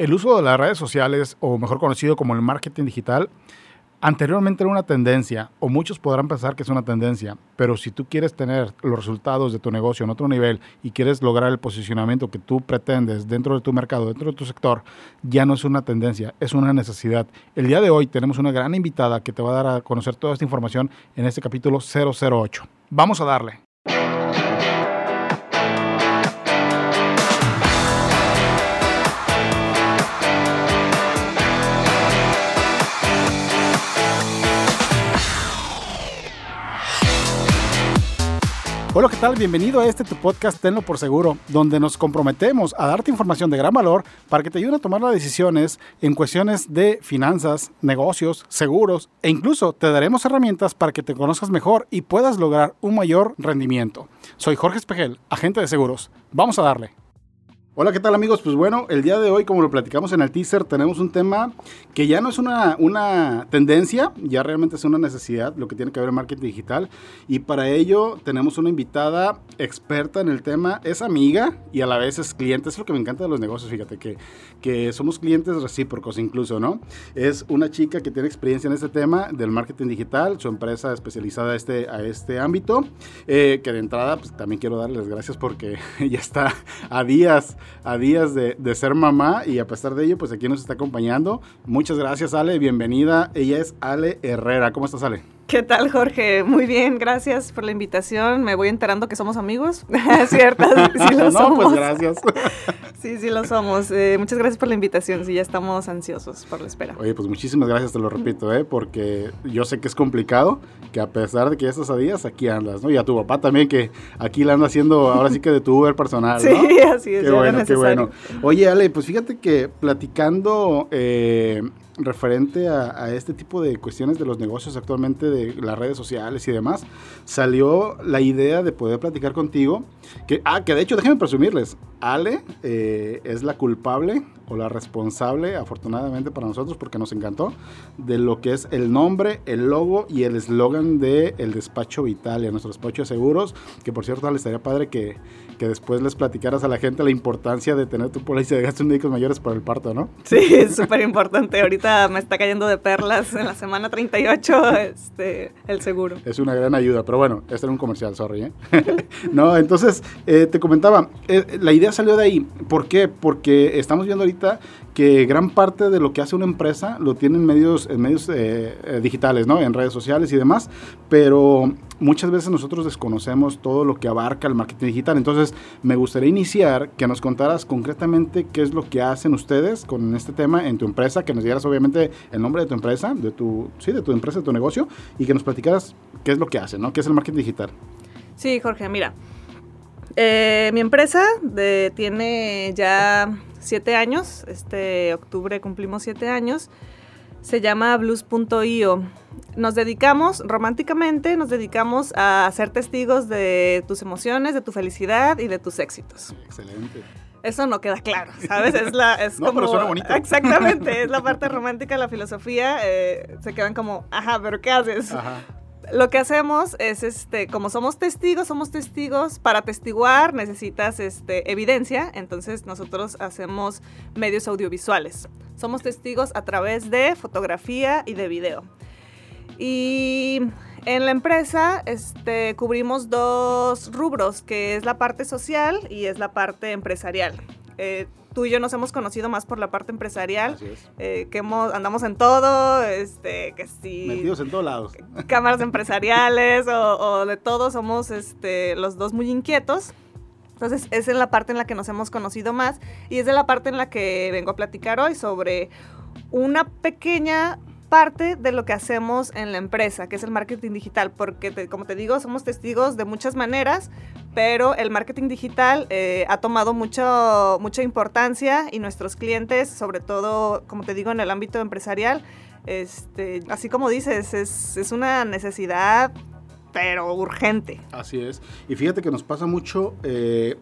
El uso de las redes sociales, o mejor conocido como el marketing digital, anteriormente era una tendencia, o muchos podrán pensar que es una tendencia, pero si tú quieres tener los resultados de tu negocio en otro nivel y quieres lograr el posicionamiento que tú pretendes dentro de tu mercado, dentro de tu sector, ya no es una tendencia, es una necesidad. El día de hoy tenemos una gran invitada que te va a dar a conocer toda esta información en este capítulo 008. Vamos a darle. Hola, ¿qué tal? Bienvenido a este tu podcast Tenlo por Seguro, donde nos comprometemos a darte información de gran valor para que te ayude a tomar las decisiones en cuestiones de finanzas, negocios, seguros e incluso te daremos herramientas para que te conozcas mejor y puedas lograr un mayor rendimiento. Soy Jorge Espejel, agente de seguros. Vamos a darle. Hola, ¿qué tal amigos? Pues bueno, el día de hoy, como lo platicamos en el teaser, tenemos un tema que ya no es una, una tendencia, ya realmente es una necesidad, lo que tiene que ver en marketing digital. Y para ello tenemos una invitada experta en el tema, es amiga y a la vez es cliente. Es lo que me encanta de los negocios, fíjate, que, que somos clientes recíprocos incluso, ¿no? Es una chica que tiene experiencia en este tema del marketing digital, su empresa especializada a este, a este ámbito, eh, que de entrada pues, también quiero darles gracias porque ya está a días a días de, ser mamá y a pesar de ello, pues aquí nos está acompañando. Muchas gracias, Ale. Bienvenida. Ella es Ale Herrera. ¿Cómo estás, Ale? ¿Qué tal, Jorge? Muy bien, gracias por la invitación. Me voy enterando que somos amigos. ¿Cierto? Sí lo no, pues gracias. sí, sí lo somos. Eh, muchas gracias por la invitación. Sí, ya estamos ansiosos por la espera. Oye, pues muchísimas gracias, te lo repito, ¿eh? porque yo sé que es complicado, que a pesar de que ya estás a días, aquí andas, ¿no? Y a tu papá también, que aquí la anda haciendo ahora sí que de tu Uber personal, ¿no? Sí, así es. Qué bueno, qué bueno. Oye, Ale, pues fíjate que platicando... Eh, referente a, este tipo de cuestiones de los negocios actualmente, de las redes sociales y demás, salió la idea de poder platicar contigo. Que, ah, que de hecho, déjenme presumirles, Ale eh, es la culpable o la responsable, afortunadamente para nosotros, porque nos encantó, de lo que es el nombre, el logo y el eslogan de El Despacho Vitalia, nuestro despacho de seguros, que por cierto, Ale, estaría padre que, que después les platicaras a la gente la importancia de tener tu póliza de gastos médicos mayores por el parto, ¿no? Sí, es súper importante. Ahorita me está cayendo de perlas en la semana 38 este, el seguro. Es una gran ayuda, pero bueno, este era un comercial, sorry. ¿eh? no, entonces, eh, te comentaba, eh, la idea salió de ahí. ¿Por qué? Porque estamos viendo ahorita que gran parte de lo que hace una empresa lo tiene en medios, en medios eh, eh, digitales, ¿no? En redes sociales y demás, pero muchas veces nosotros desconocemos todo lo que abarca el marketing digital. Entonces, me gustaría iniciar que nos contaras concretamente qué es lo que hacen ustedes con este tema en tu empresa, que nos dieras obviamente el nombre de tu empresa, de tu, sí, de tu empresa, de tu negocio, y que nos platicaras qué es lo que hacen, ¿no? ¿Qué es el marketing digital? Sí, Jorge, mira. Eh, mi empresa tiene ya siete años. Este octubre cumplimos siete años. Se llama blues.io. Nos dedicamos, románticamente, nos dedicamos a ser testigos de tus emociones, de tu felicidad y de tus éxitos. Excelente. Eso no queda claro, ¿sabes? Es la, es no, como, pero suena bonito. Exactamente, es la parte romántica de la filosofía. Eh, se quedan como, ajá, pero ¿qué haces? Ajá lo que hacemos es, este, como somos testigos, somos testigos, para testiguar necesitas este, evidencia, entonces nosotros hacemos medios audiovisuales. Somos testigos a través de fotografía y de video. Y en la empresa este, cubrimos dos rubros, que es la parte social y es la parte empresarial. Eh, tú y yo nos hemos conocido más por la parte empresarial, eh, que hemos, andamos en todo, este, que sí. Metidos en todos lados. Cámaras empresariales o, de todo, somos este, los dos muy inquietos. Entonces, es en la parte en la que nos hemos conocido más y es de la parte en la que vengo a platicar hoy sobre una pequeña parte de lo que hacemos en la empresa, que es el marketing digital, porque como te digo, somos testigos de muchas maneras, pero el marketing digital eh, ha tomado mucho, mucha importancia y nuestros clientes, sobre todo, como te digo, en el ámbito empresarial, este, así como dices, es, una necesidad, pero urgente. Así es. Y fíjate que nos pasa mucho... Eh,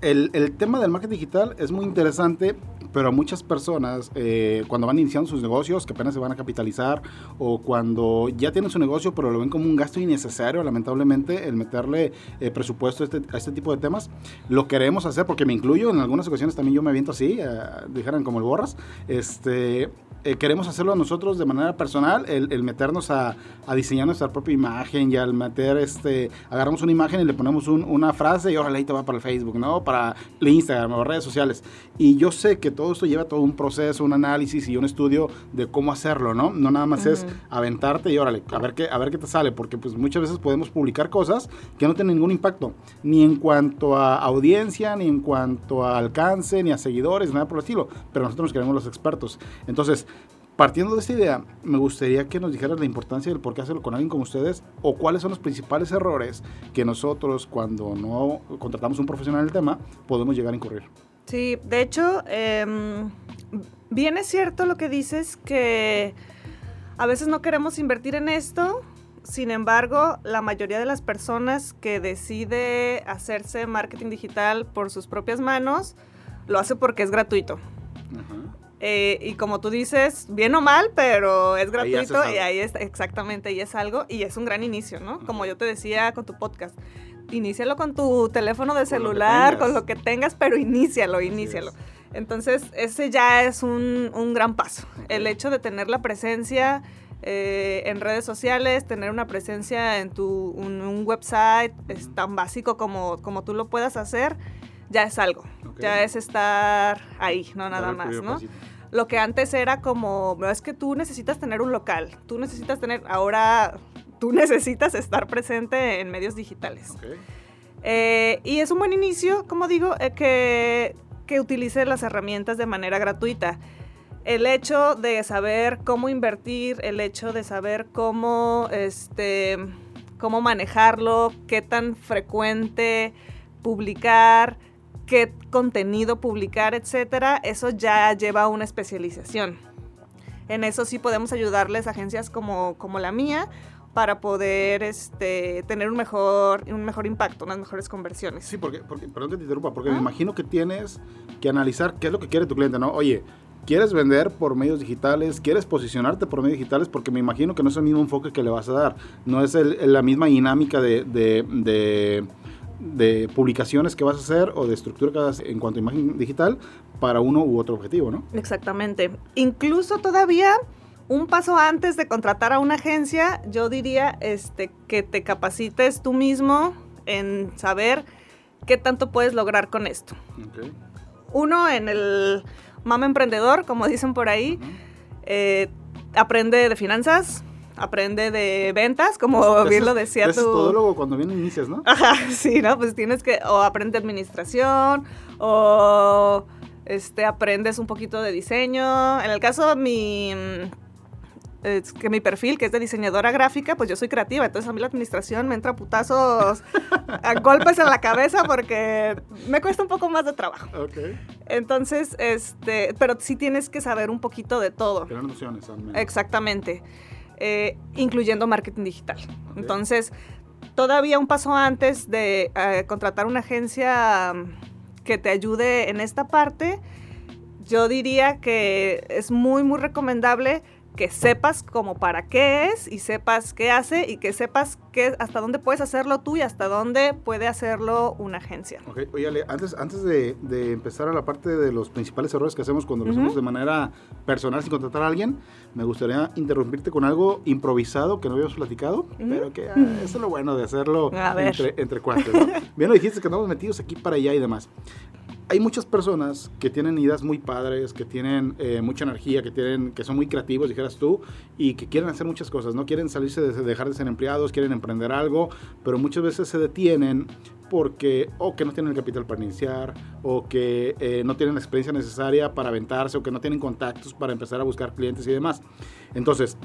el, el, tema del marketing digital es muy interesante, pero muchas personas eh, cuando van iniciando sus negocios, que apenas se van a capitalizar, o cuando ya tienen su negocio, pero lo ven como un gasto innecesario, lamentablemente, el meterle eh, presupuesto a este, a este, tipo de temas, lo queremos hacer, porque me incluyo, en algunas ocasiones también yo me aviento así, eh, dijeran como el borras, este, eh, queremos hacerlo nosotros de manera personal, el, meternos a, a, diseñar nuestra propia imagen y al meter, este, agarramos una imagen y le ponemos una frase y ahora ahí te va para el Facebook, ¿no? Para el Instagram o redes sociales. Y yo sé que todo esto lleva todo un proceso, un análisis y un estudio de cómo hacerlo, ¿no? No nada más es aventarte y órale, a ver, qué, a ver qué te sale, porque pues muchas veces podemos publicar cosas que no tienen ningún impacto, ni en cuanto a audiencia, ni en cuanto a alcance, ni a seguidores, nada por el estilo, pero nosotros nos queremos los expertos. Entonces, Partiendo de esta idea, me gustaría que nos dijeras la importancia del por qué hacerlo con alguien como ustedes o cuáles son los principales errores que nosotros cuando no contratamos un profesional en el tema podemos llegar a incurrir. Sí, de hecho, eh, bien es cierto lo que dices que a veces no queremos invertir en esto, sin embargo, la mayoría de las personas que decide hacerse marketing digital por sus propias manos, lo hace porque es gratuito. Ajá. Eh, y como tú dices, bien o mal, pero es gratuito y ahí está, exactamente, y es algo, y es un gran inicio, ¿no? Como yo te decía con tu podcast. Inícialo con tu teléfono de celular, con lo que tengas, pero inícialo, inícialo. Entonces, ese ya es un, un gran paso. El hecho de tener la presencia eh, en redes sociales, tener una presencia en tu un, website, es tan básico como, como tú lo puedas hacer, ya es algo. Ya es estar ahí, no nada más, ¿no? Lo que antes era como, es que tú necesitas tener un local, tú necesitas tener, ahora tú necesitas estar presente en medios digitales. Eh, y es un buen inicio, como digo, eh, que, que utilice las herramientas de manera gratuita. El hecho de saber cómo invertir, el hecho de saber cómo, este, cómo manejarlo, qué tan frecuente publicar, qué contenido publicar, etcétera, eso ya lleva a una especialización. En eso sí podemos ayudarles a agencias como, como la mía para poder este, tener un mejor, un mejor impacto, unas mejores conversiones. Sí, porque, porque perdón que te interrumpa, porque me imagino que tienes que analizar qué es lo que quiere tu cliente, ¿no? Oye, ¿quieres vender por medios digitales? ¿Quieres posicionarte por medios digitales? Porque me imagino que no es el mismo enfoque que le vas a dar, no es la misma dinámica de de publicaciones que vas a hacer o de estructura que vas en cuanto a imagen digital para uno u otro objetivo, ¿no? Exactamente. Incluso todavía un paso antes de contratar a una agencia, yo diría este, que te capacites tú mismo en saber qué tanto puedes lograr con esto. Uno, en el mama emprendedor, como dicen por ahí, eh, aprende de finanzas, aprende de ventas, como bien lo decía tú. Es luego cuando bien inicias, ¿no? Ajá, sí, ¿no? Pues tienes que, o aprende administración, o este, aprendes un poquito de diseño. En el caso de mi es que mi perfil, que es de diseñadora gráfica, pues yo soy creativa, entonces a mí la administración me entra putazos, a golpes en la cabeza porque me cuesta un poco más de trabajo. Okay. Entonces, este, pero sí tienes que saber un poquito de todo. Tener nociones. Exactamente. Eh, incluyendo marketing digital. Entonces, todavía un paso antes de eh, contratar una agencia mm, que te ayude en esta parte, yo diría que es muy, muy recomendable que sepas como para qué es y sepas qué hace y que sepas qué, hasta dónde puedes hacerlo tú y hasta dónde puede hacerlo una agencia. Ok, oye, antes, antes de, empezar a la parte de los principales errores que hacemos cuando lo hacemos de manera personal sin contratar a alguien, me gustaría interrumpirte con algo improvisado que no habíamos platicado, pero que ah, eso es lo bueno de hacerlo entre, entre cuates. Bien lo dijiste que andamos metidos aquí para allá y demás hay muchas personas que tienen ideas muy padres, que tienen eh, mucha energía, que, tienen, que son muy creativos, dijeras tú, y que quieren hacer muchas cosas, ¿no? Quieren salirse de dejar de ser empleados, quieren emprender algo, pero muchas veces se detienen porque o que no tienen el capital para iniciar, o que eh, no tienen la experiencia necesaria para aventarse, o que no tienen contactos para empezar a buscar clientes y demás. Entonces,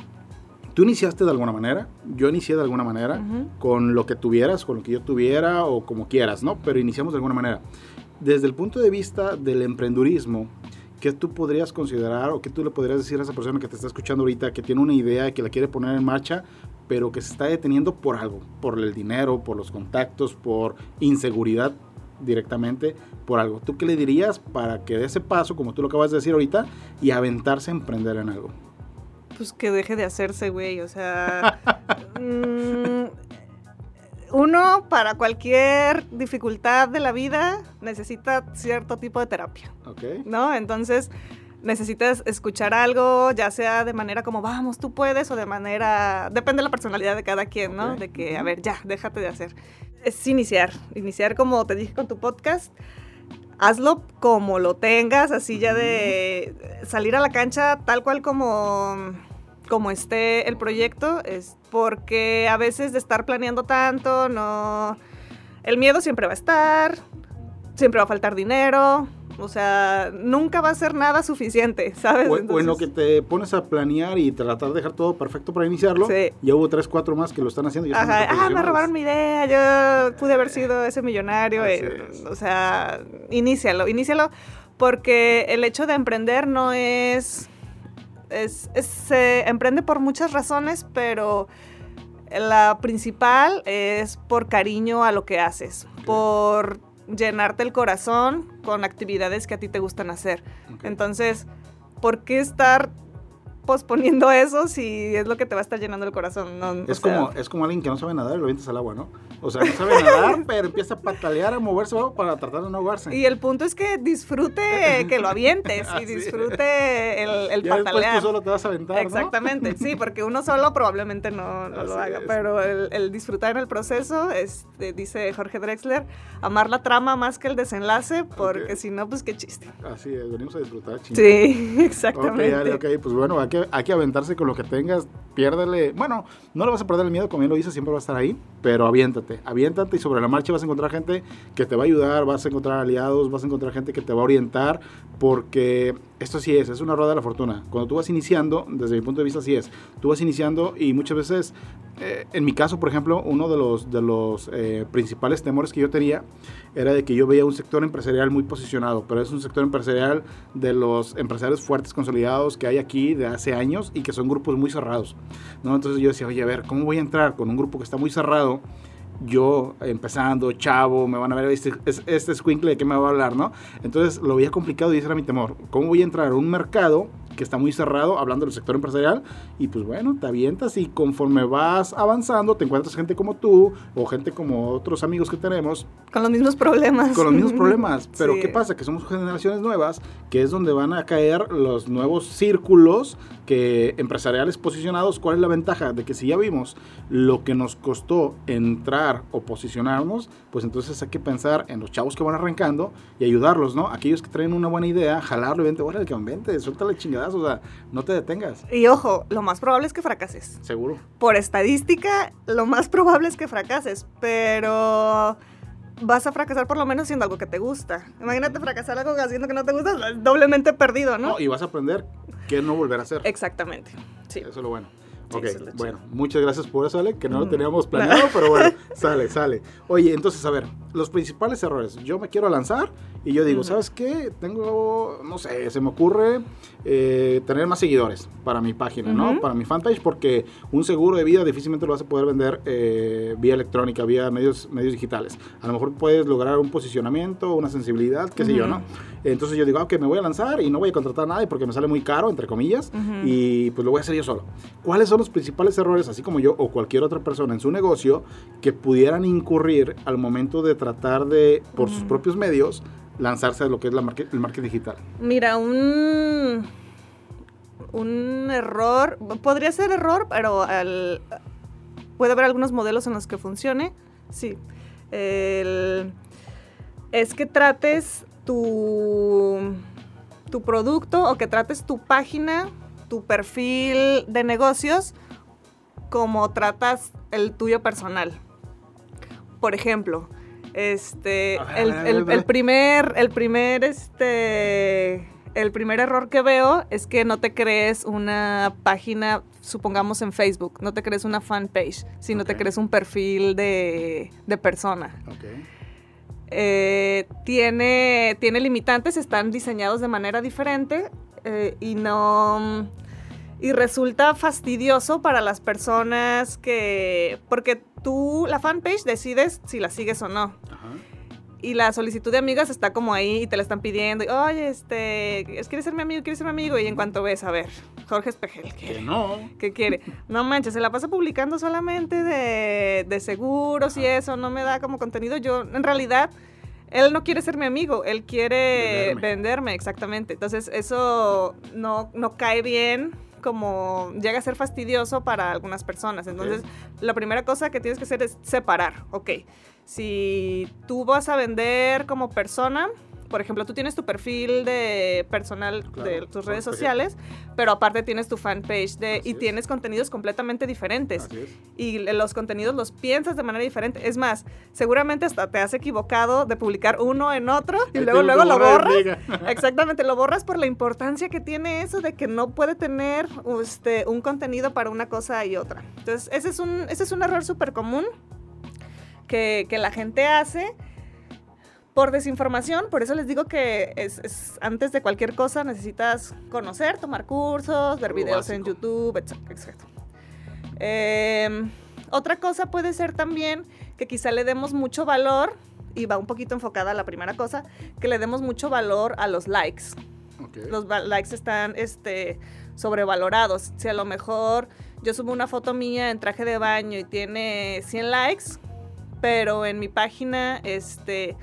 tú iniciaste de alguna manera, yo inicié de alguna manera, con lo que tuvieras, con lo que yo tuviera, o como quieras, ¿no? Pero iniciamos de alguna manera desde el punto de vista del emprendurismo, ¿qué tú podrías considerar o qué tú le podrías decir a esa persona que te está escuchando ahorita, que tiene una idea, que la quiere poner en marcha, pero que se está deteniendo por algo, por el dinero, por los contactos, por inseguridad? directamente por algo. ¿Tú qué le dirías para que dé ese paso, como tú lo acabas de decir ahorita, y aventarse a emprender en algo? Pues que deje de hacerse, güey. O sea, mm, uno para cualquier dificultad de la vida necesita cierto tipo de terapia. Ok. ¿No? Entonces necesitas escuchar algo, ya sea de manera como, vamos, tú puedes, o de manera, depende de la personalidad de cada quien, ¿no? De que, a ver, ya, déjate de hacer. Es iniciar, iniciar como te dije con tu podcast, hazlo como lo tengas, así ya de salir a la cancha tal cual como, como esté el proyecto, es porque a veces de estar planeando tanto, no... El miedo siempre va a estar, siempre va a faltar dinero, o sea, nunca va a ser nada suficiente, ¿sabes? O, o en lo Entonces, que te pones a planear y tratar de dejar todo perfecto para iniciarlo, Sí. ya hubo tres, cuatro más que lo están haciendo. y Ajá, ah, me robaron mi idea, yo pude haber sido ese millonario. Eh, es. o sea, inícialo, inícialo, porque el hecho de emprender no es... es, es- se emprende por muchas razones, pero la principal es por cariño a lo que haces, por llenarte el corazón con actividades que a ti te gustan hacer. Entonces, ¿por qué estar posponiendo eso si es lo que te va a estar llenando el corazón? No, Es sea, como, es como alguien que no sabe nadar y lo avientas al agua, ¿no? O sea, no sabe nadar, pero empieza a patalear, a moverse para tratar de no ahogarse. Y el punto es que disfrute que lo avientes y disfrute el, el ya patalear. tú solo te vas a aventar, ¿no? Exactamente, sí, porque uno solo probablemente no, no lo haga, es. pero el, el disfrutar en el proceso, este, dice Jorge Drexler, amar la trama más que el desenlace, porque Ok. si no, pues qué chiste. Así es, venimos a disfrutar, chingada. Sí, Ok, exactamente. Ale, ok, pues bueno, hay hay que aventarse con lo que tengas, piérdele, bueno, no le vas a perder el miedo, como bien lo dices, siempre va a estar ahí, pero aviéntate, aviéntate y sobre la marcha vas a encontrar gente que te va a ayudar, vas a encontrar aliados, vas a encontrar gente que te va a orientar, porque esto sí es, es una rueda de la fortuna. Cuando tú vas iniciando, desde mi punto de vista sí es, tú vas iniciando y muchas veces, eh, en mi caso, por ejemplo, uno de los, de los eh, principales temores que yo tenía era de que yo veía un sector empresarial muy posicionado, pero es un sector empresarial de los empresarios fuertes, consolidados que hay aquí de hace años y que son grupos muy cerrados. ¿no? Entonces yo decía, oye, a ver, ¿cómo voy a entrar con un grupo que está muy cerrado? Yo empezando, chavo, me van a ver este, es- este escuincle de qué me va a hablar, ¿no? Entonces lo veía complicado y ese era mi temor. ¿Cómo voy a entrar a un mercado que está muy cerrado, hablando del sector empresarial? Y pues bueno, te avientas y conforme vas avanzando, te encuentras gente como tú o gente como otros amigos que tenemos Con los mismos problemas. con los mismos problemas. Pero Sí. ¿qué pasa? Que somos generaciones nuevas, que es donde van a caer los nuevos círculos que empresariales posicionados. ¿Cuál es la ventaja? De que si ya vimos lo que nos costó entrar o posicionarnos, pues entonces hay que pensar en los chavos que van arrancando y ayudarlos, ¿no? Aquellos que traen una buena idea, jalarlo y vente, órale, que vente, suéltale chingadas, o sea, no te detengas. Y ojo, lo más probable es que fracases. Seguro. Por estadística, lo más probable es que fracases, pero vas a fracasar por lo menos haciendo algo que te gusta. Imagínate fracasar algo haciendo que no te gusta, doblemente perdido, ¿no? No, y vas a aprender qué no volver a hacer. Exactamente. Sí. Eso es lo bueno. Ok, lo bueno, muchas gracias por eso, Ale, que no lo Mm. teníamos planeado, pero bueno, sale, sale. Oye, entonces, a ver, los principales errores. Yo me quiero lanzar y yo digo. ¿sabes qué? Tengo, no sé, se me ocurre eh, tener más seguidores para mi página, ¿no? Para mi fanpage, porque un seguro de vida difícilmente lo vas a poder vender eh, vía electrónica, vía medios, medios digitales. A lo mejor puedes lograr un posicionamiento, una sensibilidad, qué sé yo. ¿no? Entonces yo digo, ah, ok, me voy a lanzar y no voy a contratar a nadie porque me sale muy caro, entre comillas, y pues lo voy a hacer yo solo. ¿Cuáles son los principales errores, así como yo o cualquier otra persona en su negocio, que pudieran incurrir al momento de tratar de, por sus propios medios, lanzarse a lo que es la market- el marketing digital? Mira, un, un error, podría ser error, pero al- puede haber algunos modelos en los que funcione, sí. El- es que trates tu, tu producto o que trates tu página, tu perfil de negocios, como tratas el tuyo personal. Por ejemplo, este, A ver, el, primer, el primer, este, el primer error que veo es que no te crees una página, supongamos en Facebook, no te crees una fanpage, sino te crees un perfil de, de persona. Eh, tiene, tiene limitantes, están diseñados de manera diferente eh, y no... Y resulta fastidioso para las personas que... Porque tú, la fanpage, decides si la sigues o no. Ajá. y la solicitud de amigas está como ahí y te la están pidiendo. Y, Oye, este, ¿quieres ser mi amigo? ¿Quieres ser mi amigo? Y en cuanto ves, a ver, Jorge Espejel, ¿qué, Que no. ¿qué quiere? No manches, se la pasa publicando solamente de, de seguros y eso, no me da como contenido. Yo, en realidad, él no quiere ser mi amigo, él quiere Venderme. venderme, exactamente. Entonces, eso no, no cae bien como llega a ser fastidioso para algunas personas. Entonces, la primera cosa que tienes que hacer es separar, ok. Si tú vas a vender como persona, por ejemplo, tú tienes tu perfil de personal Claro, de tus redes sociales, pero aparte tienes tu fanpage de, Así y es. tienes contenidos completamente diferentes y los contenidos los piensas de manera diferente. Es más, seguramente hasta te has equivocado de publicar uno en otro y luego luego lo borras. Exactamente, lo borras por la importancia que tiene eso de que no puede tener este, un contenido para una cosa y otra. Entonces, ese es un, ese es un error súper común que, que la gente hace por desinformación. Por eso les digo que es, es- antes de cualquier cosa necesitas conocer, tomar cursos, ver Lo videos en. YouTube, etc. etc. Em, otra cosa puede ser también que quizá le demos mucho valor, y va un poquito enfocada a la primera cosa, que le demos mucho valor a los likes. Ok. Los likes están este, sobrevalorados. Si a lo mejor yo subo una foto mía en traje de baño y tiene 100 likes, pero en mi página este,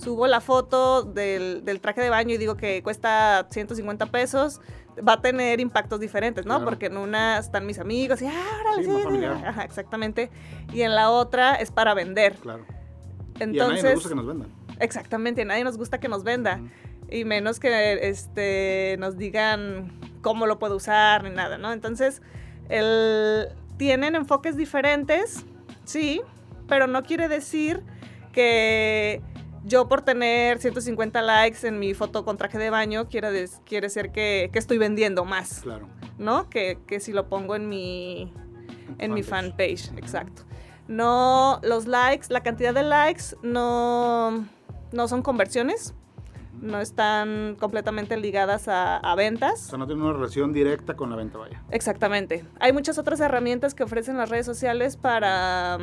subo la foto del, del traje de baño y digo que cuesta 150 pesos, va a tener impactos diferentes, ¿no? Claro. Porque en una están mis amigos y, ah, órale, Sí, sí, más sí". familiar. Ajá, exactamente. Y en la otra es para vender. Claro. y a nadie Entonces, nos gusta que nos vendan. exactamente, a nadie nos gusta que nos venda y menos que este, nos digan cómo lo puedo usar ni nada, ¿no? Entonces, el, tienen enfoques diferentes, sí, pero no quiere decir que yo por tener 150 likes en mi foto con traje de baño quiere, des- quiere ser que, que estoy vendiendo más, Claro. ¿no? Que, que si lo pongo en mi, en mi fanpage. Ujú. exacto. No, los likes, la cantidad de likes no, no son conversiones, no están completamente ligadas a, a O ventas. sea, no tiene una relación directa con la venta, vaya. Exactamente. Hay muchas otras herramientas que ofrecen las redes sociales para,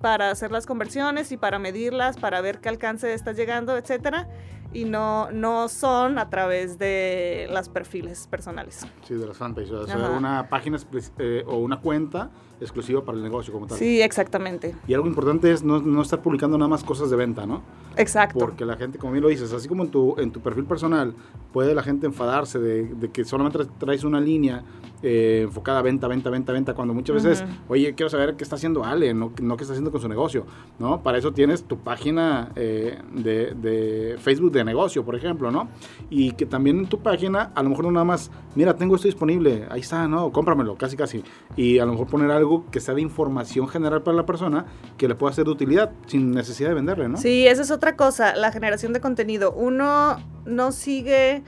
para hacer las conversiones y para medirlas, para ver qué alcance está llegando, etcétera. Y no, no son a través de los perfiles personales. Sí, de las fanpages. O sea, una página eh, o una cuenta exclusiva para el negocio como tal. Sí, exactamente. Y algo importante es no, no estar publicando nada más cosas de venta, ¿no? Exacto. Porque la gente, como bien lo dices, así como en tu, en tu perfil personal, puede la gente enfadarse de, de que solamente traes una línea eh, enfocada a venta, venta, venta, venta, cuando muchas veces, Ujú. oye, quiero saber qué está haciendo Ale, no, no qué está haciendo con su negocio, ¿no? Para eso tienes tu página eh, de, de Facebook de negocio, por ejemplo, ¿no? Y que también en tu página, a lo mejor no nada más, mira, tengo esto disponible, ahí está, ¿no? Cómpramelo, casi, casi. Y a lo mejor poner algo que sea de información general para la persona que le pueda ser de utilidad sin necesidad de venderle, ¿no? Sí, esa es otra cosa, la generación de contenido. Uno no sigue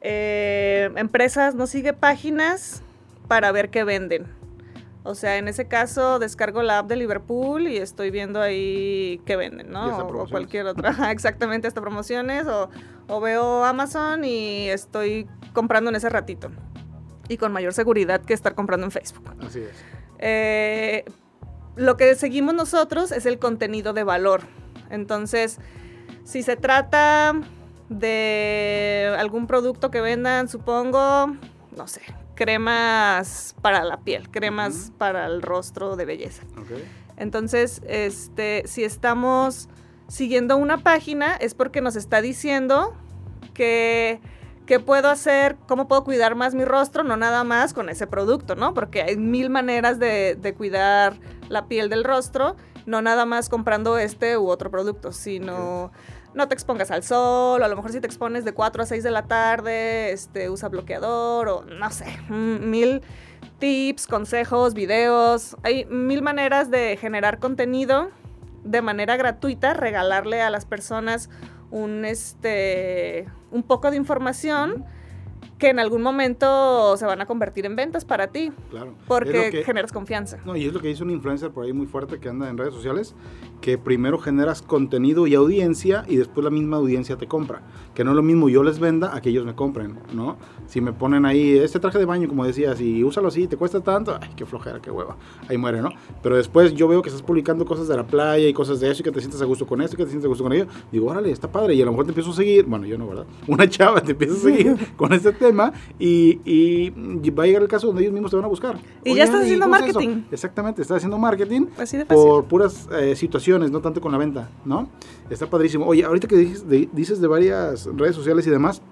eh, empresas, no sigue páginas para ver qué venden. O sea, en ese caso descargo la app de Liverpool y estoy viendo ahí qué venden, ¿no? O- cualquier otra. Exactamente, hasta promociones. O, o veo Amazon y estoy comprando en ese ratito. Y con mayor seguridad que estar comprando en Facebook. Así es. Eh, lo que seguimos nosotros es el contenido de valor. Entonces, si se trata de algún producto que vendan, supongo, no sé, cremas para la piel, cremas para el rostro de belleza. Entonces, este, si estamos siguiendo una página es porque nos está diciendo que qué puedo hacer, cómo puedo cuidar más mi rostro, no nada más con ese producto, ¿no? Porque hay mil maneras de, de cuidar la piel del rostro, no nada más comprando este u otro producto, sino no te expongas al sol, o a lo mejor si te expones de 4 a 6 de la tarde, este, usa bloqueador, o no sé, mm, mil tips, consejos, videos. Hay mil maneras de generar contenido de manera gratuita, regalarle a las personas un, este, un poco de información que en algún momento se van a convertir en ventas para ti. Claro. Porque generas confianza. No, y es lo que dice un influencer por ahí muy fuerte que anda en redes sociales, que primero generas contenido y audiencia y después la misma audiencia te compra. Que no es lo mismo yo les venda a que ellos me compren, ¿no? Si me ponen ahí este traje de baño, como decías, y úsalo así, te cuesta tanto, ay, qué flojera, qué hueva. Ahí muere, ¿no? Pero después yo veo que estás publicando cosas de la playa y cosas de eso y que te sientes a gusto con esto, que te sientes a gusto con ello. Digo, órale, está padre. Y a lo mejor te empiezo a seguir, bueno, yo no, ¿verdad? Una chava te empieza a seguir con este tema y, y, va a llegar el caso donde ellos mismos te van a buscar. Y ya estás haciendo marketing. Exactamente, estás haciendo marketing por puras eh, situaciones, no tanto con la venta, ¿no? Está padrísimo. Oye, ahorita que dices de, dices de varias redes sociales y demás,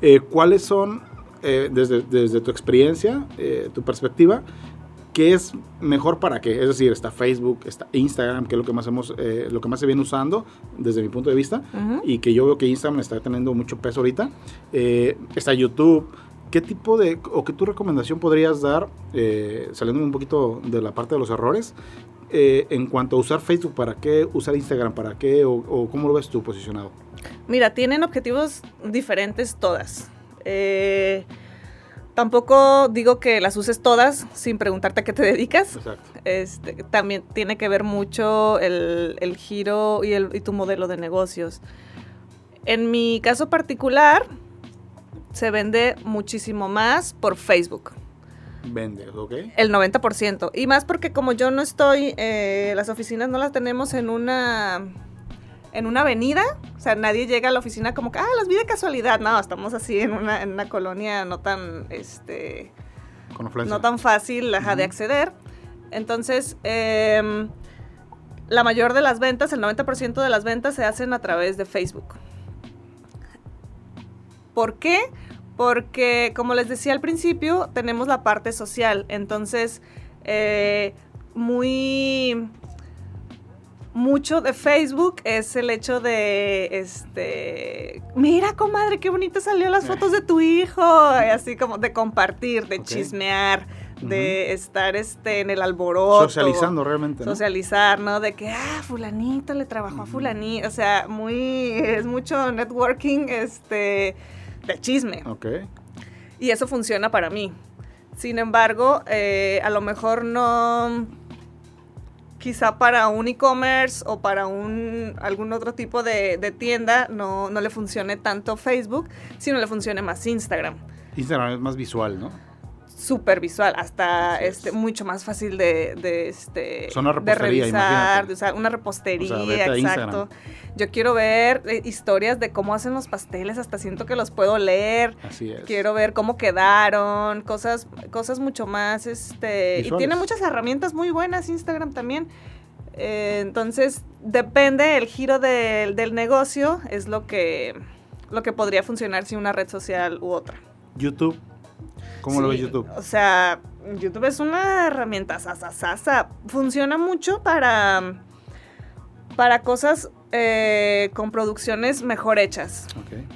eh, ¿cuáles son, eh, desde, desde, tu experiencia, tu perspectiva, qué es mejor para qué. Es decir, está Facebook, está Instagram, que es lo que más hemos, eh, lo que más se viene usando desde mi punto de vista, y que yo veo que Instagram está teniendo mucho peso ahorita. Eh, está YouTube. ¿Qué tipo de, o qué tu recomendación podrías dar, eh, saliendo un poquito de la parte de los errores, en cuanto a usar Facebook para qué, usar Instagram para qué, o, o cómo lo ves tú posicionado? Mira, tienen objetivos diferentes todas. Eh, Tampoco digo que las uses todas sin preguntarte a qué te dedicas. Exacto. Este, también tiene que ver mucho el, giro y, el, y tu modelo de negocios. En mi caso particular, se vende muchísimo más por Facebook. Vende, ¿ok? El 90%. Y más porque como yo no estoy, eh, las oficinas no las tenemos en una en una avenida, o sea, nadie llega a la oficina como que, ah, las vi de casualidad, no, estamos así en una, en una colonia no tan, este, no tan fácil de acceder. Entonces, em, la mayor de las ventas, el 90% de las ventas se hacen a través de Facebook. ¿Por qué? Porque, como les decía al principio, tenemos la parte social. Entonces, eh, muy mucho de Facebook es el hecho de, este, mira, comadre, qué bonito salió las fotos de tu hijo, así como de compartir, de chismear, de estar este, en el alboroto. Socializando realmente. Socializar, ¿no? De que, ah, fulanito le trabajó a fulanito, o sea, muy, es mucho networking, este, de chisme. Ok. Y eso funciona para mí. Sin embargo, eh, a lo mejor no quizá para un e-commerce o para un, algún otro tipo de, tienda no, no, le funcione tanto Facebook, sino le funcione más Instagram. Instagram es más visual, ¿no? Súper visual, hasta este mucho más fácil de, de este de revisar, de usar una repostería, exacto. Yo quiero ver eh, historias de cómo hacen los pasteles, hasta siento que los puedo leer. Así es. Quiero ver cómo quedaron, cosas cosas mucho más este y tiene muchas herramientas muy buenas Instagram también. Eh, entonces, depende el giro del, del negocio, es lo que lo que podría funcionar si una red social u otra. YouTube ¿Cómo lo ves YouTube? O sea, YouTube es una herramienta sasa, Funciona mucho para, para cosas eh, con producciones mejor hechas. Okay.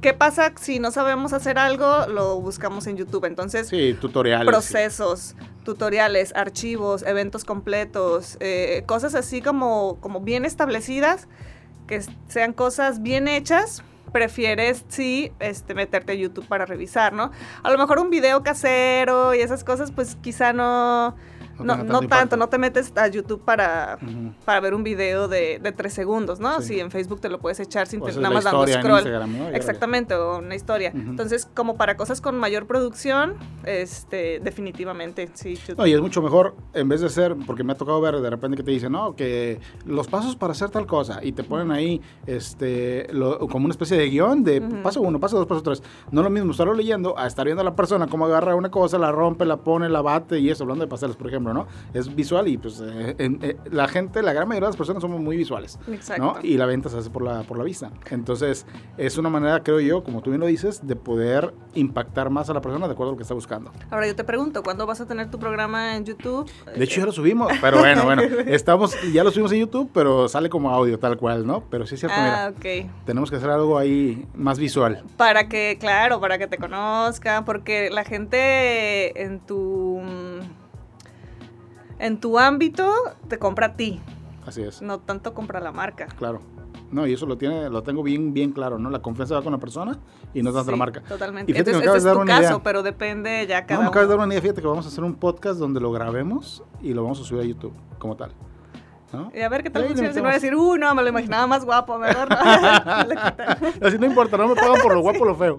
¿Qué pasa si no sabemos hacer algo? Lo buscamos en YouTube. Entonces, sí, tutoriales. Procesos, tutoriales, archivos, eventos completos, eh, cosas así como, como bien establecidas, que sean cosas bien hechas prefieres sí este, meterte a YouTube para revisar, ¿no? A lo mejor un video casero y esas cosas, pues quizá no, no, tanto, no te metes a YouTube para, para ver un video de, de tres segundos, ¿no? Si en Facebook te lo puedes echar sin nada más dando scroll. Exactamente, o una historia. Entonces, como para cosas con mayor producción, este, definitivamente, sí. No, y es mucho mejor, en vez de ser, porque me ha tocado ver de repente que te dicen, no, que los pasos para hacer tal cosa, y te ponen ahí este, como una especie de guion de paso uno, paso dos, paso tres. No es lo mismo estarlo leyendo a estar viendo a la persona cómo agarra una cosa, la rompe, la pone, la bate y eso, hablando de pasteles, por ejemplo. ¿No? Es visual y pues eh, eh, la gente, la gran mayoría de las personas somos muy visuales, ¿no? Y la venta se hace por la, por la vista. Entonces, es una manera, creo yo, como tú bien lo dices, de poder impactar más a la persona de acuerdo a lo que está buscando. Ahora yo te pregunto, ¿cuándo vas a tener tu programa en YouTube? De hecho, ya lo subimos, pero bueno, bueno, estamos, ya lo subimos en YouTube, pero sale como audio tal cual, ¿no? Pero sí es cierto, ah, tenemos que hacer algo ahí más visual. Para que, claro, para que te conozcan, porque la gente en tu en tu ámbito te compra a ti. Así es. No tanto compra la marca. Claro. No, y eso lo tiene, lo tengo bien, bien claro, ¿no? La confianza va con la persona y no es la marca. Totalmente. Y fíjate Entonces, es tu caso, pero depende ya cada no, me acabas de dar una idea, fíjate que vamos a hacer un podcast donde lo grabemos y lo vamos a subir a YouTube como tal. Y a ver qué tal funciona. Si no voy a decir, uh, no, me lo imaginaba más guapo, mejor no. Así no importa, no me pagan por lo guapo o lo feo.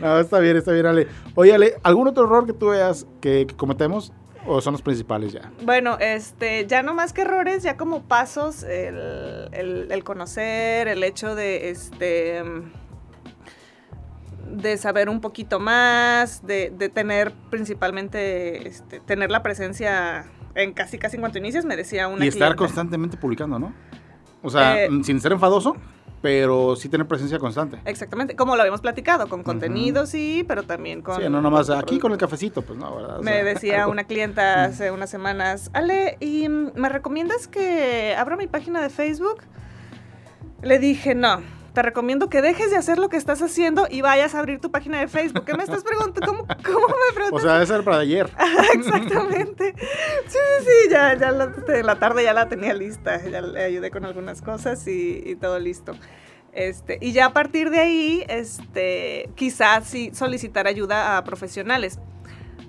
no, está bien, está bien, Ale. Oye, Ale, ¿algún otro error que tú veas que, cometemos? ¿O son los principales ya? Bueno, este, ya no más que errores, ya como pasos, el, el, conocer, el hecho de, este, de saber un poquito más, de, de tener principalmente, este, tener la presencia en casi casi en cuanto inicias me decía una Y estar constantemente publicando, ¿no? O sea, eh, sin ser enfadoso, pero sí tener presencia constante. Exactamente, como lo habíamos platicado, con contenido sí, pero también con... Sí, no nomás aquí con el cafecito, pues no, ¿verdad? me decía una clienta hace unas semanas, Ale, ¿y me recomiendas que abra mi página de Facebook? Le dije, no, te recomiendo que dejes de hacer lo que estás haciendo y vayas a abrir tu página de Facebook. ¿Qué me estás preguntando? ¿Cómo, cómo me preguntas? O sea, debe ser para ayer. Exactamente. Sí, sí, sí, ya, ya la, la, tarde ya la tenía lista. Ya le ayudé con algunas cosas y, y todo listo. Este, y ya a partir de ahí, este, quizás sí solicitar ayuda a profesionales.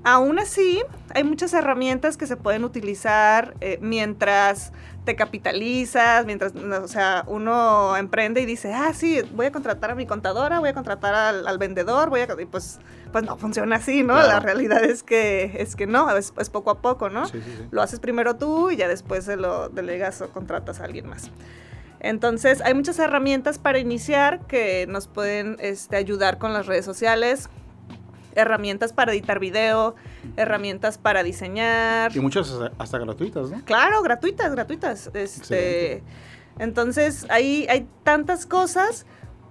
Aún así, hay muchas herramientas que se pueden utilizar eh, mientras te capitalizas, mientras, o sea, uno emprende y dice, ah, sí, voy a contratar a mi contadora, voy a contratar al, vendedor, voy a, y pues, pues no funciona así, ¿no? La realidad es que, es que no, es, poco a poco, ¿no? Lo haces primero tú y ya después se lo delegas o contratas a alguien más. Entonces, hay muchas herramientas para iniciar que nos pueden este, ayudar con las redes sociales, herramientas para editar video, herramientas para diseñar. Y muchas hasta gratuitas, ¿no? Claro, gratuitas, gratuitas. Este, entonces, ahí hay tantas cosas,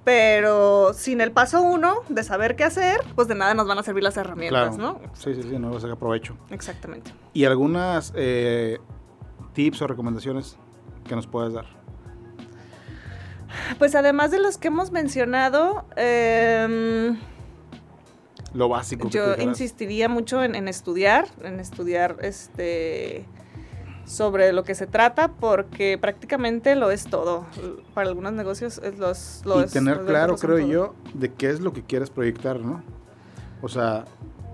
pero sin el paso uno de saber qué hacer, pues de nada nos van a servir las herramientas, ¿no? Sí, sí, sí, no vas a provecho. Exactamente. ¿Y algunas eh, tips o recomendaciones que nos puedes dar? Pues además de los que hemos mencionado, eh, lo básico. Yo insistiría mucho en, estudiar, en estudiar este sobre lo que se trata porque prácticamente lo es todo. Para algunos negocios es los, y tener claro, creo yo, de qué es lo que quieres proyectar, ¿no? O sea,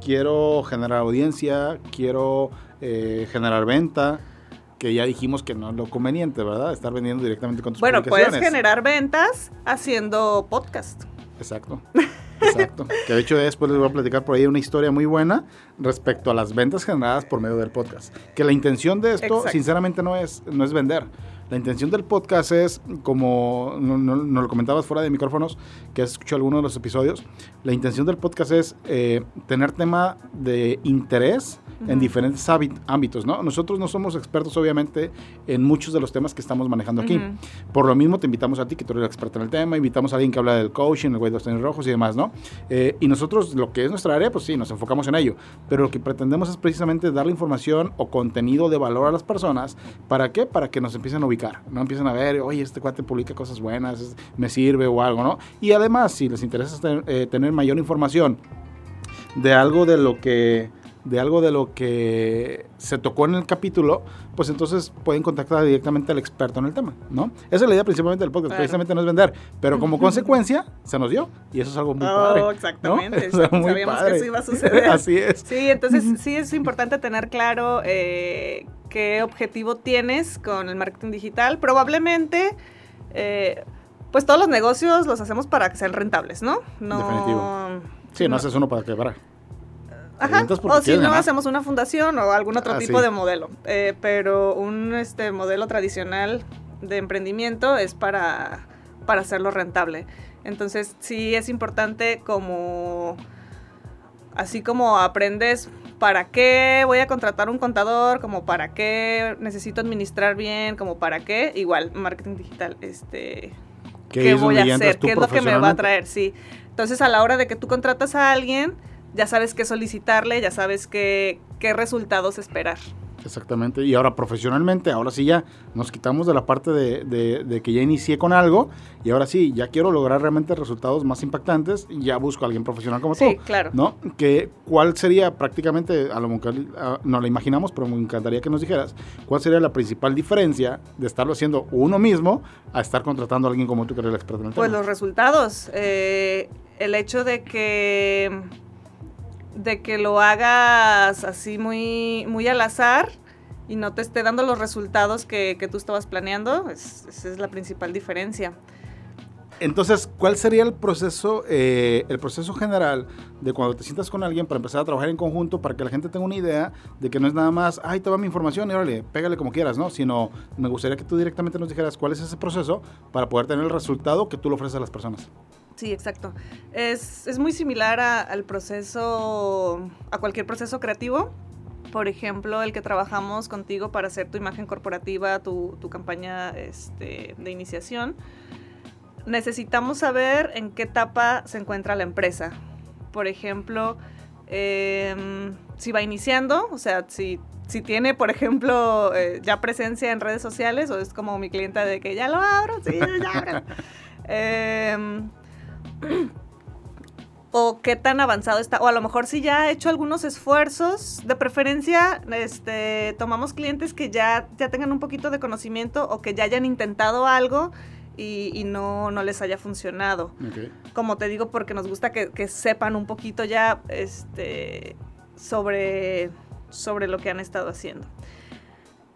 quiero generar audiencia, quiero eh, generar venta, que ya dijimos que no es lo conveniente, ¿verdad? Estar vendiendo directamente con tus Bueno, puedes generar ventas haciendo podcast. Exacto. Exacto. Que de hecho después les voy a platicar por ahí una historia muy buena respecto a las ventas generadas por medio del podcast. Que la intención de esto, sinceramente, no es, no es vender. La intención del podcast es, como nos no, lo comentabas fuera de micrófonos, que has escuchado algunos de los episodios, la intención del podcast es eh, tener tema de interés en diferentes ámbitos, ¿no? Nosotros no somos expertos, obviamente, en muchos de los temas que estamos manejando aquí. Por lo mismo, te invitamos a ti, que tú eres experto en el tema, invitamos a alguien que habla del coaching, el güey de los tenis rojos y demás, ¿no? Eh, y nosotros, lo que es nuestra área, pues sí, nos enfocamos en ello. Pero lo que pretendemos es precisamente darle información o contenido de valor a las personas. ¿Para qué? Para que nos empiecen a ubicar, ¿no? Empiecen a ver, oye, este cuate publica cosas buenas, me sirve o algo, ¿no? Y además, si les interesa eh, tener mayor información de algo de lo que de algo de lo que se tocó en el capítulo, pues entonces pueden contactar directamente al experto en el tema, ¿no? Esa es la idea principalmente del podcast, precisamente no es vender, pero como consecuencia se nos dio y eso es algo muy padre. Oh, exactamente, sabíamos que eso iba a suceder. Así es. Sí, entonces sí es importante tener claro eh, qué objetivo tienes con el marketing digital. Probablemente... Eh, pues todos los negocios los hacemos para que sean rentables, ¿no? no Definitivo. Sí, no, haces uno para quebrar. Ajá. O si no, hacemos una fundación o algún otro ah, tipo de modelo. Eh, pero un este, modelo tradicional de emprendimiento es para, para hacerlo rentable. Entonces, sí es importante como... Así como aprendes para qué voy a contratar un contador, como para qué necesito administrar bien, como para qué, igual, marketing digital, este, ¿qué, voy a hacer? ¿Qué es lo que me va a traer? Sí. Entonces, a la hora de que tú contratas a alguien, ya sabes qué solicitarle, ya sabes qué, qué resultados esperar. Exactamente. Y ahora profesionalmente, ahora sí ya nos quitamos de la parte de, que ya inicié con algo y ahora sí, ya quiero lograr realmente resultados más impactantes ya busco a alguien profesional como tú. Sí, claro. ¿No? Que, ¿Cuál sería prácticamente, a lo mejor no lo imaginamos, pero me encantaría que nos dijeras, cuál sería la principal diferencia de estarlo haciendo uno mismo a estar contratando a alguien como tú que eres el experto en el Pues los resultados. Eh, el hecho de que de que lo hagas así muy, muy al azar y no te esté dando los resultados que, tú estabas planeando, esa es la principal diferencia. Entonces, ¿cuál sería el proceso, eh, el proceso general de cuando te sientas con alguien para empezar a trabajar en conjunto para que la gente tenga una idea de que no es nada más, ay, te va mi información y órale, pégale como quieras, ¿no? Sino, me gustaría que tú directamente nos dijeras cuál es ese proceso para poder tener el resultado que tú le ofreces a las personas. Sí, exacto. Es, es muy similar al proceso, a cualquier proceso creativo. Por ejemplo, el que trabajamos contigo para hacer tu imagen corporativa, tu, tu campaña este, de iniciación. Necesitamos saber en qué etapa se encuentra la empresa. Por ejemplo, em, si va iniciando, o sea, si, si tiene, por ejemplo, eh, ya presencia en redes sociales, o es como mi clienta de que ya lo abro, sí, ya abro. Em, o qué tan avanzado está, o a lo mejor si ya ha hecho algunos esfuerzos, de preferencia este, tomamos clientes que ya, ya tengan un poquito de conocimiento o que ya hayan intentado algo y, no, no, les haya funcionado. Como te digo, porque nos gusta que, sepan un poquito ya este, sobre, sobre lo que han estado haciendo.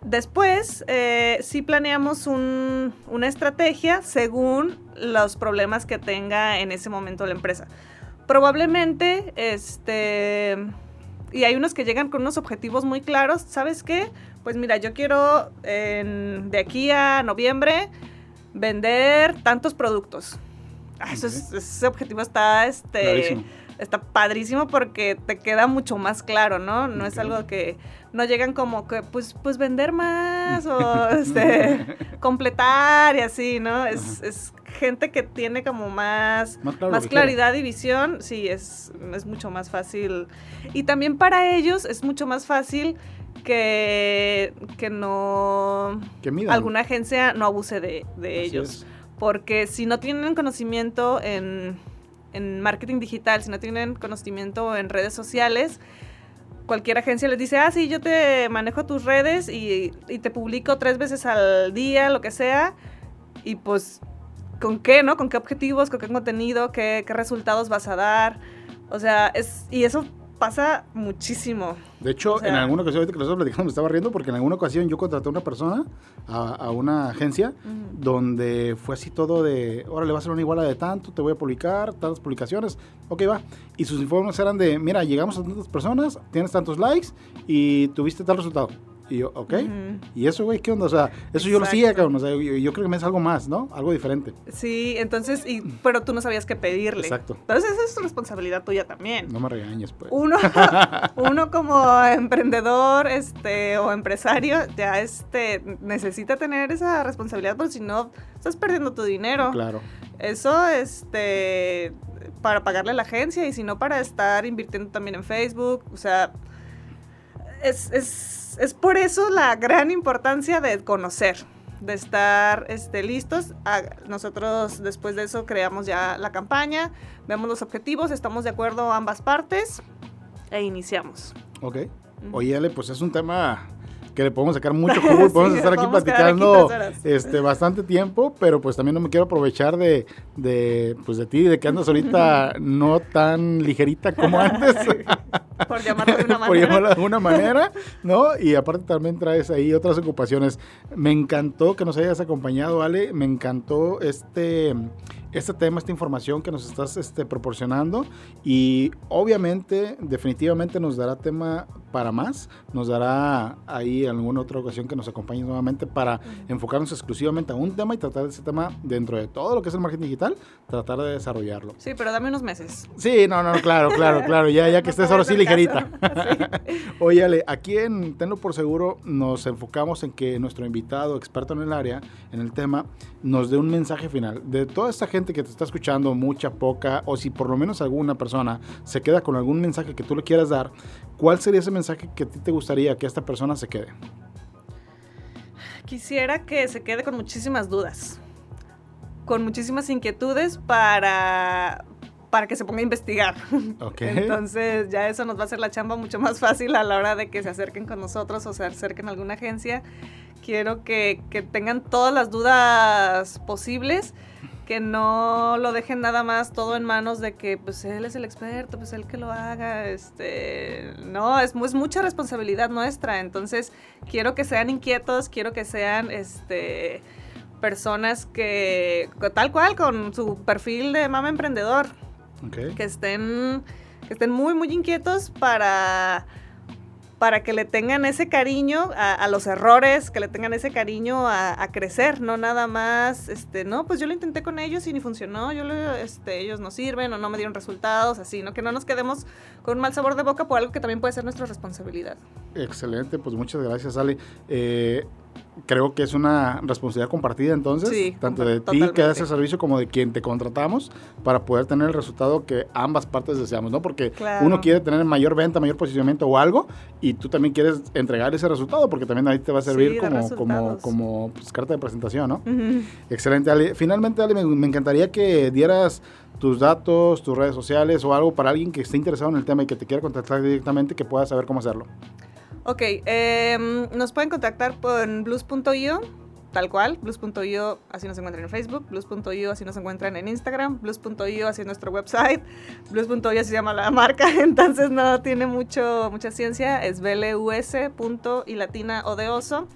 Después, eh, sí planeamos una estrategia según los problemas que tenga en ese momento la empresa. Probablemente, este, y hay unos que llegan con unos objetivos muy claros, ¿sabes qué? Pues mira, yo quiero de aquí a noviembre vender tantos productos. Ah, ese objetivo está, este, está padrísimo porque te queda mucho más claro, ¿no? No es algo que no llegan como que, pues, pues vender más o este, completar y así, ¿no? Es, gente que tiene como más, más, claridad y visión, sí, es, es mucho más fácil. Y también para ellos es mucho más fácil que, que no... alguna agencia no abuse de, ellos. Porque si no tienen conocimiento en, en marketing digital, si no tienen conocimiento en redes sociales, cualquier agencia les dice, ah, sí, yo te manejo tus redes y, te publico tres veces al día, lo que sea, y pues, ¿con qué, no? ¿Con qué objetivos, con qué contenido, qué, qué resultados vas a dar? O sea, es, y eso pasa muchísimo. De hecho, en alguna ocasión, ahorita que lo platicando, me estaba riendo porque en alguna ocasión yo contraté a una persona a, una agencia donde fue así todo de, ahora le va a hacer una iguala de tanto, te voy a publicar, tantas publicaciones, ok, va. Y sus informes eran de, mira, llegamos a tantas personas, tienes tantos likes y tuviste tal resultado. Y yo, ok. ¿Y eso, güey? ¿Qué onda? O sea, eso yo lo hacía, cabrón. O sea, yo, creo que me es algo más, ¿no? Algo diferente. Sí, entonces, y, pero tú no sabías qué pedirle. Exacto. Entonces, esa es responsabilidad tuya también. No me regañes, pues. Uno, uno como emprendedor este, o empresario, ya este, necesita tener esa responsabilidad, porque si no, estás perdiendo tu dinero. Claro. Eso, este, para pagarle a la agencia y si no, para estar invirtiendo también en Facebook. O sea, es, es es, por eso la gran importancia de conocer, de estar este, listos. nosotros después de eso creamos ya la campaña, vemos los objetivos, estamos de acuerdo ambas partes e iniciamos. Ok. Oye, Ale, pues es un tema que le podemos sacar mucho jugo podemos estar aquí platicando este bastante tiempo, pero pues también no me quiero aprovechar de, de pues de ti, de que andas ahorita no tan ligerita como antes. Por llamarlo de una manera. Por llamarlo de alguna manera, ¿no? Y aparte también traes ahí otras ocupaciones. Me encantó que nos hayas acompañado, Ale. Me encantó este este tema, esta información que nos estás este, proporcionando y obviamente, definitivamente nos dará tema para más, nos dará ahí alguna otra ocasión que nos acompañes nuevamente para enfocarnos exclusivamente a un tema y tratar ese tema dentro de todo lo que es el marketing digital, tratar de desarrollarlo. Sí, pero dame unos meses. Sí, no, no, claro, claro, claro, ya, ya que estés ahora sí ligerita. Óyale, aquí en Tenlo por Seguro nos enfocamos en que nuestro invitado, experto en el área, en el tema, nos dé un mensaje final de toda esta gente que te está escuchando, mucha, poca, o si por lo menos alguna persona se queda con algún mensaje que tú le quieras dar, ¿cuál sería ese mensaje que a ti te gustaría que esta persona se quede? Quisiera que se quede con muchísimas dudas, con muchísimas inquietudes para, para que se ponga a investigar. Entonces ya eso nos va a hacer la chamba mucho más fácil a la hora de que se acerquen con nosotros o se acerquen a alguna agencia. Quiero que, que tengan todas las dudas posibles que no lo dejen nada más todo en manos de que pues él es el experto, pues él que lo haga, este, no, es, es mucha responsabilidad nuestra, entonces quiero que sean inquietos, quiero que sean, este, personas que, tal cual, con su perfil de mama emprendedor, que estén, que estén muy, muy inquietos para para que le tengan ese cariño a, los errores, que le tengan ese cariño a, crecer, no nada más, este, no, pues yo lo intenté con ellos y ni funcionó, yo este, ellos no sirven o no me dieron resultados, así, ¿no? Que no nos quedemos con un mal sabor de boca por algo que también puede ser nuestra responsabilidad. Excelente, pues muchas gracias, Ale. Eh, creo que es una responsabilidad compartida entonces, tanto de ti que das el servicio como de quien te contratamos para poder tener el resultado que ambas partes deseamos, ¿no? Porque uno quiere tener mayor venta, mayor posicionamiento o algo y tú también quieres entregar ese resultado porque también ahí te va a servir como, como, como pues, carta de presentación, ¿no? Excelente, Ale. Finalmente, Ale, me, encantaría que dieras tus datos, tus redes sociales o algo para alguien que esté interesado en el tema y que te quiera contactar directamente que pueda saber cómo hacerlo. Ok, em, nos pueden contactar por blues.io, tal cual, blues.io, así nos encuentran en Facebook, blues.io, así nos encuentran en Instagram, blues.io, así es nuestro website, blues.io, así se llama la marca, entonces no tiene mucho, mucha ciencia, es blus. y latina o de oso.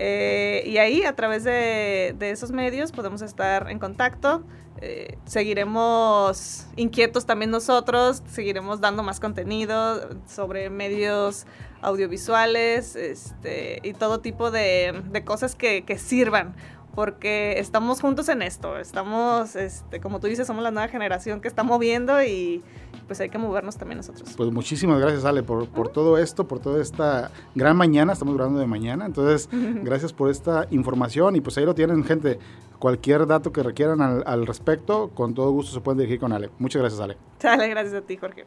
Eh, y ahí, a través de, de, esos medios, podemos estar en contacto. Eh, seguiremos inquietos también nosotros, seguiremos dando más contenido sobre medios audiovisuales este, y todo tipo de, cosas que, sirvan porque estamos juntos en esto, estamos, este, como tú dices, somos la nueva generación que está moviendo y pues hay que movernos también nosotros. Pues muchísimas gracias Ale por, por todo esto, por toda esta gran mañana, estamos grabando de mañana, entonces gracias por esta información y pues ahí lo tienen gente, cualquier dato que requieran al, al respecto, con todo gusto se pueden dirigir con Ale. Muchas gracias Ale. Dale, gracias a ti Jorge.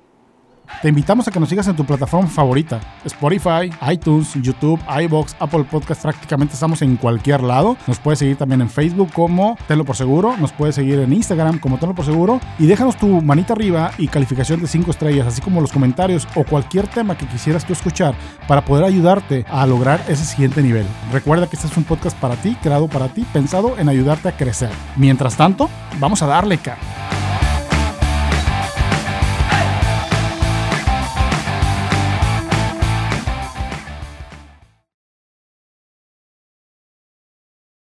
Te invitamos a que nos sigas en tu plataforma favorita, Spotify, iTunes, YouTube, iBox, Apple Podcast, prácticamente estamos en cualquier lado. Nos puedes seguir también en Facebook como Tenlo por Seguro, nos puedes seguir en Instagram como Tenlo por Seguro y déjanos tu manita arriba y calificación de 5 estrellas, así como los comentarios o cualquier tema que quisieras tú escuchar para poder ayudarte a lograr ese siguiente nivel. Recuerda que este es un podcast para ti, creado para ti, pensado en ayudarte a crecer. Mientras tanto, vamos a darle, cara.